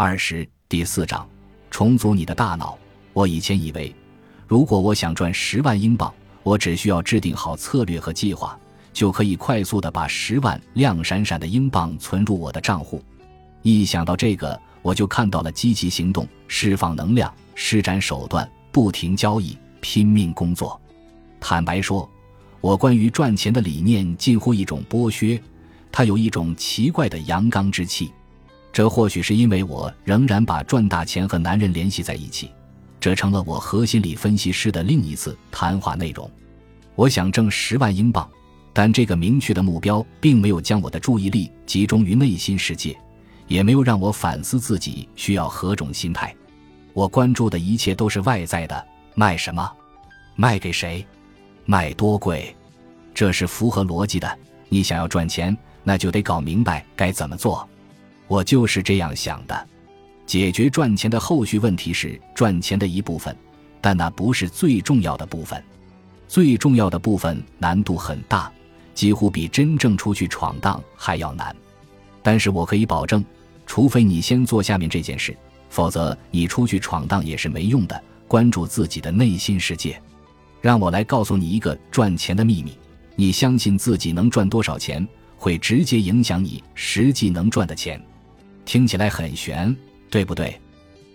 二十第四章，重组你的大脑。我以前以为，如果我想赚十万英镑，我只需要制定好策略和计划，就可以快速的把十万亮闪闪的英镑存入我的账户。一想到这个，我就看到了积极行动、释放能量、施展手段、不停交易、拼命工作。坦白说，我关于赚钱的理念近乎一种剥削，它有一种奇怪的阳刚之气。这或许是因为我仍然把赚大钱和男人联系在一起，这成了我和心理分析师的另一次谈话内容。我想挣十万英镑，但这个明确的目标并没有将我的注意力集中于内心世界，也没有让我反思自己需要何种心态。我关注的一切都是外在的，卖什么，卖给谁，卖多贵，这是符合逻辑的。你想要赚钱，那就得搞明白该怎么做。我就是这样想的，解决赚钱的后续问题是赚钱的一部分，但那不是最重要的部分。最重要的部分难度很大，几乎比真正出去闯荡还要难。但是我可以保证，除非你先做下面这件事，否则你出去闯荡也是没用的。关注自己的内心世界，让我来告诉你一个赚钱的秘密：你相信自己能赚多少钱，会直接影响你实际能赚的钱。听起来很玄，对不对？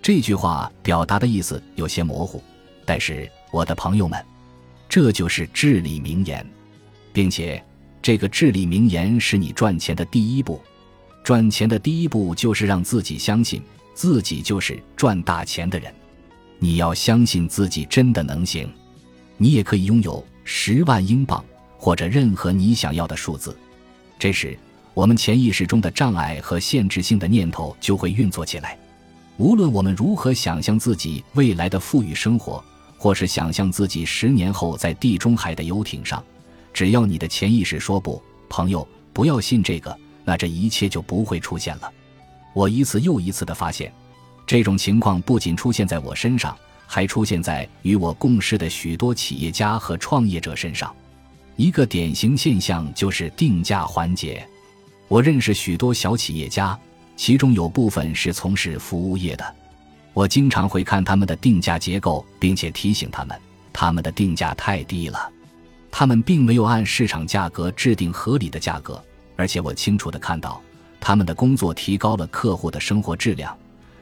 这句话表达的意思有些模糊，但是我的朋友们，这就是至理名言，并且这个至理名言是你赚钱的第一步。赚钱的第一步就是让自己相信自己就是赚大钱的人。你要相信自己真的能行，你也可以拥有十万英镑或者任何你想要的数字。这时。我们潜意识中的障碍和限制性的念头就会运作起来。无论我们如何想象自己未来的富裕生活，或是想象自己十年后在地中海的游艇上，只要你的潜意识说不，朋友，不要信这个，那这一切就不会出现了。我一次又一次地发现，这种情况不仅出现在我身上，还出现在与我共事的许多企业家和创业者身上。一个典型现象就是定价环节。我认识许多小企业家，其中有部分是从事服务业的。我经常会看他们的定价结构，并且提醒他们，他们的定价太低了。他们并没有按市场价格制定合理的价格，而且我清楚地看到，他们的工作提高了客户的生活质量，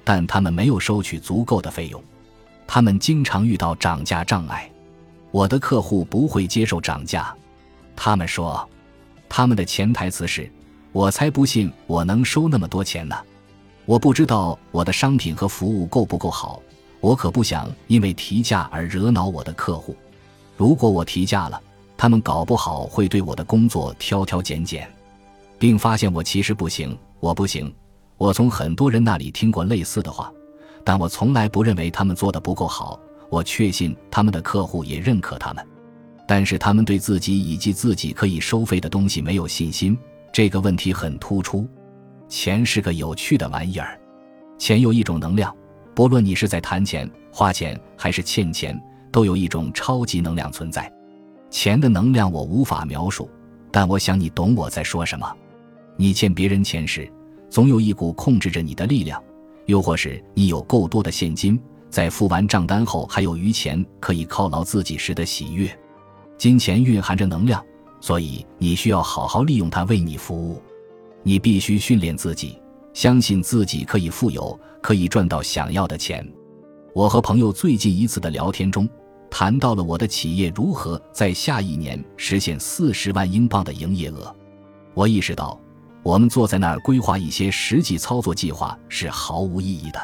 但他们没有收取足够的费用。他们经常遇到涨价障碍。我的客户不会接受涨价，他们说，他们的潜台词是。我才不信我能收那么多钱呢！我不知道我的商品和服务够不够好，我可不想因为提价而惹恼我的客户。如果我提价了，他们搞不好会对我的工作挑挑拣拣，并发现我其实不行，我不行。我从很多人那里听过类似的话，但我从来不认为他们做的不够好。我确信他们的客户也认可他们，但是他们对自己以及自己可以收费的东西没有信心。这个问题很突出，钱是个有趣的玩意儿，钱有一种能量，不论你是在谈钱、花钱还是欠钱，都有一种超级能量存在。钱的能量我无法描述，但我想你懂我在说什么。你欠别人钱时，总有一股控制着你的力量，又或是你有够多的现金，在付完账单后还有余钱可以犒劳自己时的喜悦。金钱蕴含着能量。所以你需要好好利用它为你服务，你必须训练自己，相信自己可以富有，可以赚到想要的钱。我和朋友最近一次的聊天中，谈到了我的企业如何在下一年实现四十万英镑的营业额。我意识到，我们坐在那儿规划一些实际操作计划是毫无意义的。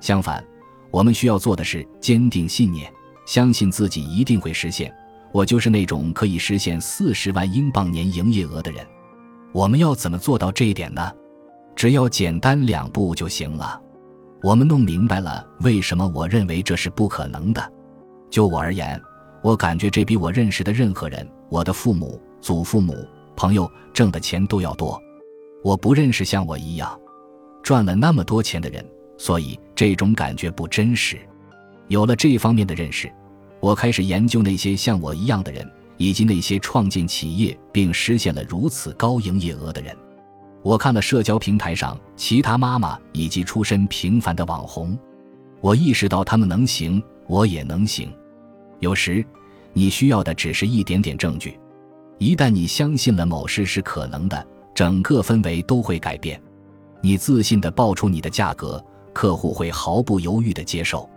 相反，我们需要做的是坚定信念，相信自己一定会实现。我就是那种可以实现四十万英镑年营业额的人。我们要怎么做到这一点呢？只要简单两步就行了。我们弄明白了为什么我认为这是不可能的。就我而言，我感觉这比我认识的任何人、我的父母、祖父母、朋友挣的钱都要多。我不认识像我一样赚了那么多钱的人，所以这种感觉不真实。有了这方面的认识。我开始研究那些像我一样的人，以及那些创建企业并实现了如此高营业额的人。我看了社交平台上其他妈妈以及出身平凡的网红，我意识到他们能行，我也能行。有时，你需要的只是一点点证据。一旦你相信了某事是可能的，整个氛围都会改变。你自信地报出你的价格，客户会毫不犹豫地接受。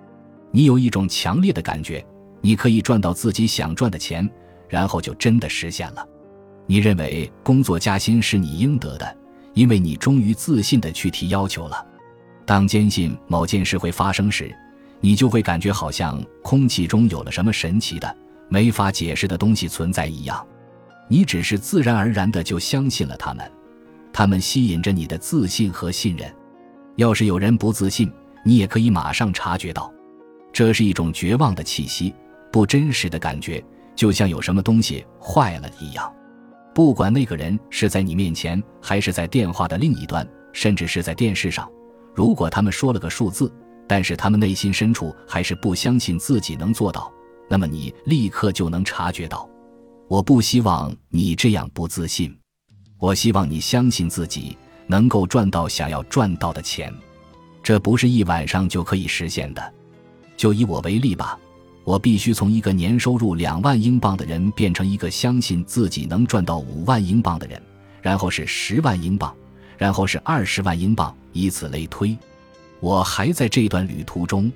你有一种强烈的感觉，你可以赚到自己想赚的钱，然后就真的实现了。你认为工作加薪是你应得的，因为你终于自信地去提要求了。当坚信某件事会发生时，你就会感觉好像空气中有了什么神奇的、没法解释的东西存在一样。你只是自然而然的就相信了他们，他们吸引着你的自信和信任。要是有人不自信，你也可以马上察觉到，这是一种绝望的气息，不真实的感觉，就像有什么东西坏了一样。不管那个人是在你面前，还是在电话的另一端，甚至是在电视上，如果他们说了个数字。但是他们内心深处还是不相信自己能做到，那么你立刻就能察觉到。我不希望你这样不自信，我希望你相信自己能够赚到想要赚到的钱，这不是一晚上就可以实现的。就以我为例吧，我必须从一个年收入两万英镑的人变成一个相信自己能赚到五万英镑的人，然后是十万英镑，然后是二十万英镑，以此类推。我还在这段旅途中，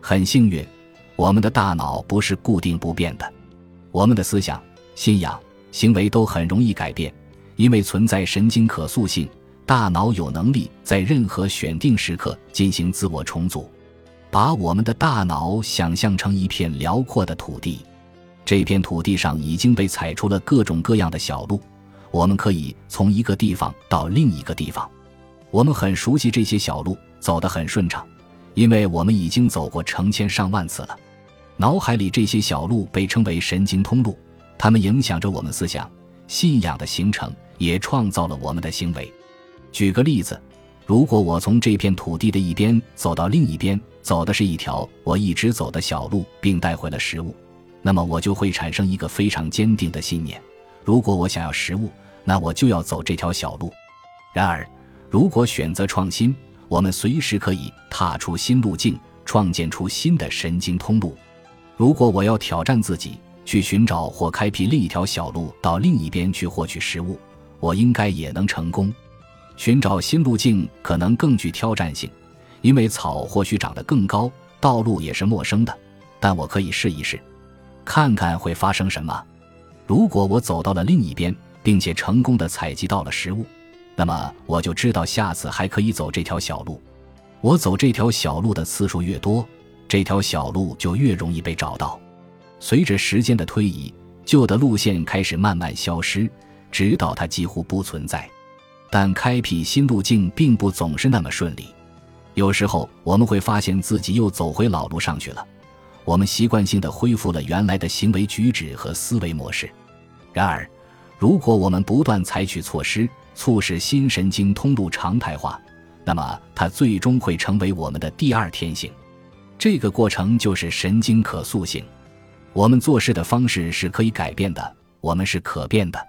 很幸运，我们的大脑不是固定不变的，我们的思想、信仰、行为都很容易改变，因为存在神经可塑性，大脑有能力在任何选定时刻进行自我重组。把我们的大脑想象成一片辽阔的土地，这片土地上已经被踩出了各种各样的小路，我们可以从一个地方到另一个地方，我们很熟悉这些小路。走得很顺畅，因为我们已经走过成千上万次了。脑海里这些小路被称为神经通路，它们影响着我们思想、信仰的形成，也创造了我们的行为。举个例子，如果我从这片土地的一边走到另一边，走的是一条我一直走的小路，并带回了食物，那么我就会产生一个非常坚定的信念：如果我想要食物，那我就要走这条小路。然而，如果选择创新，我们随时可以踏出新路径，创建出新的神经通路。如果我要挑战自己，去寻找或开辟另一条小路到另一边去获取食物，我应该也能成功。寻找新路径可能更具挑战性，因为草或许长得更高，道路也是陌生的。但我可以试一试，看看会发生什么。如果我走到了另一边，并且成功的采集到了食物。那么我就知道下次还可以走这条小路。我走这条小路的次数越多，这条小路就越容易被找到。随着时间的推移，旧的路线开始慢慢消失，直到它几乎不存在。但开辟新路径并不总是那么顺利，有时候我们会发现自己又走回老路上去了。我们习惯性的恢复了原来的行为举止和思维模式。然而，如果我们不断采取措施，促使新神经通路常态化，那么它最终会成为我们的第二天性。这个过程就是神经可塑性。我们做事的方式是可以改变的，我们是可变的，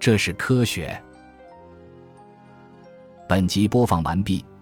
这是科学。本集播放完毕，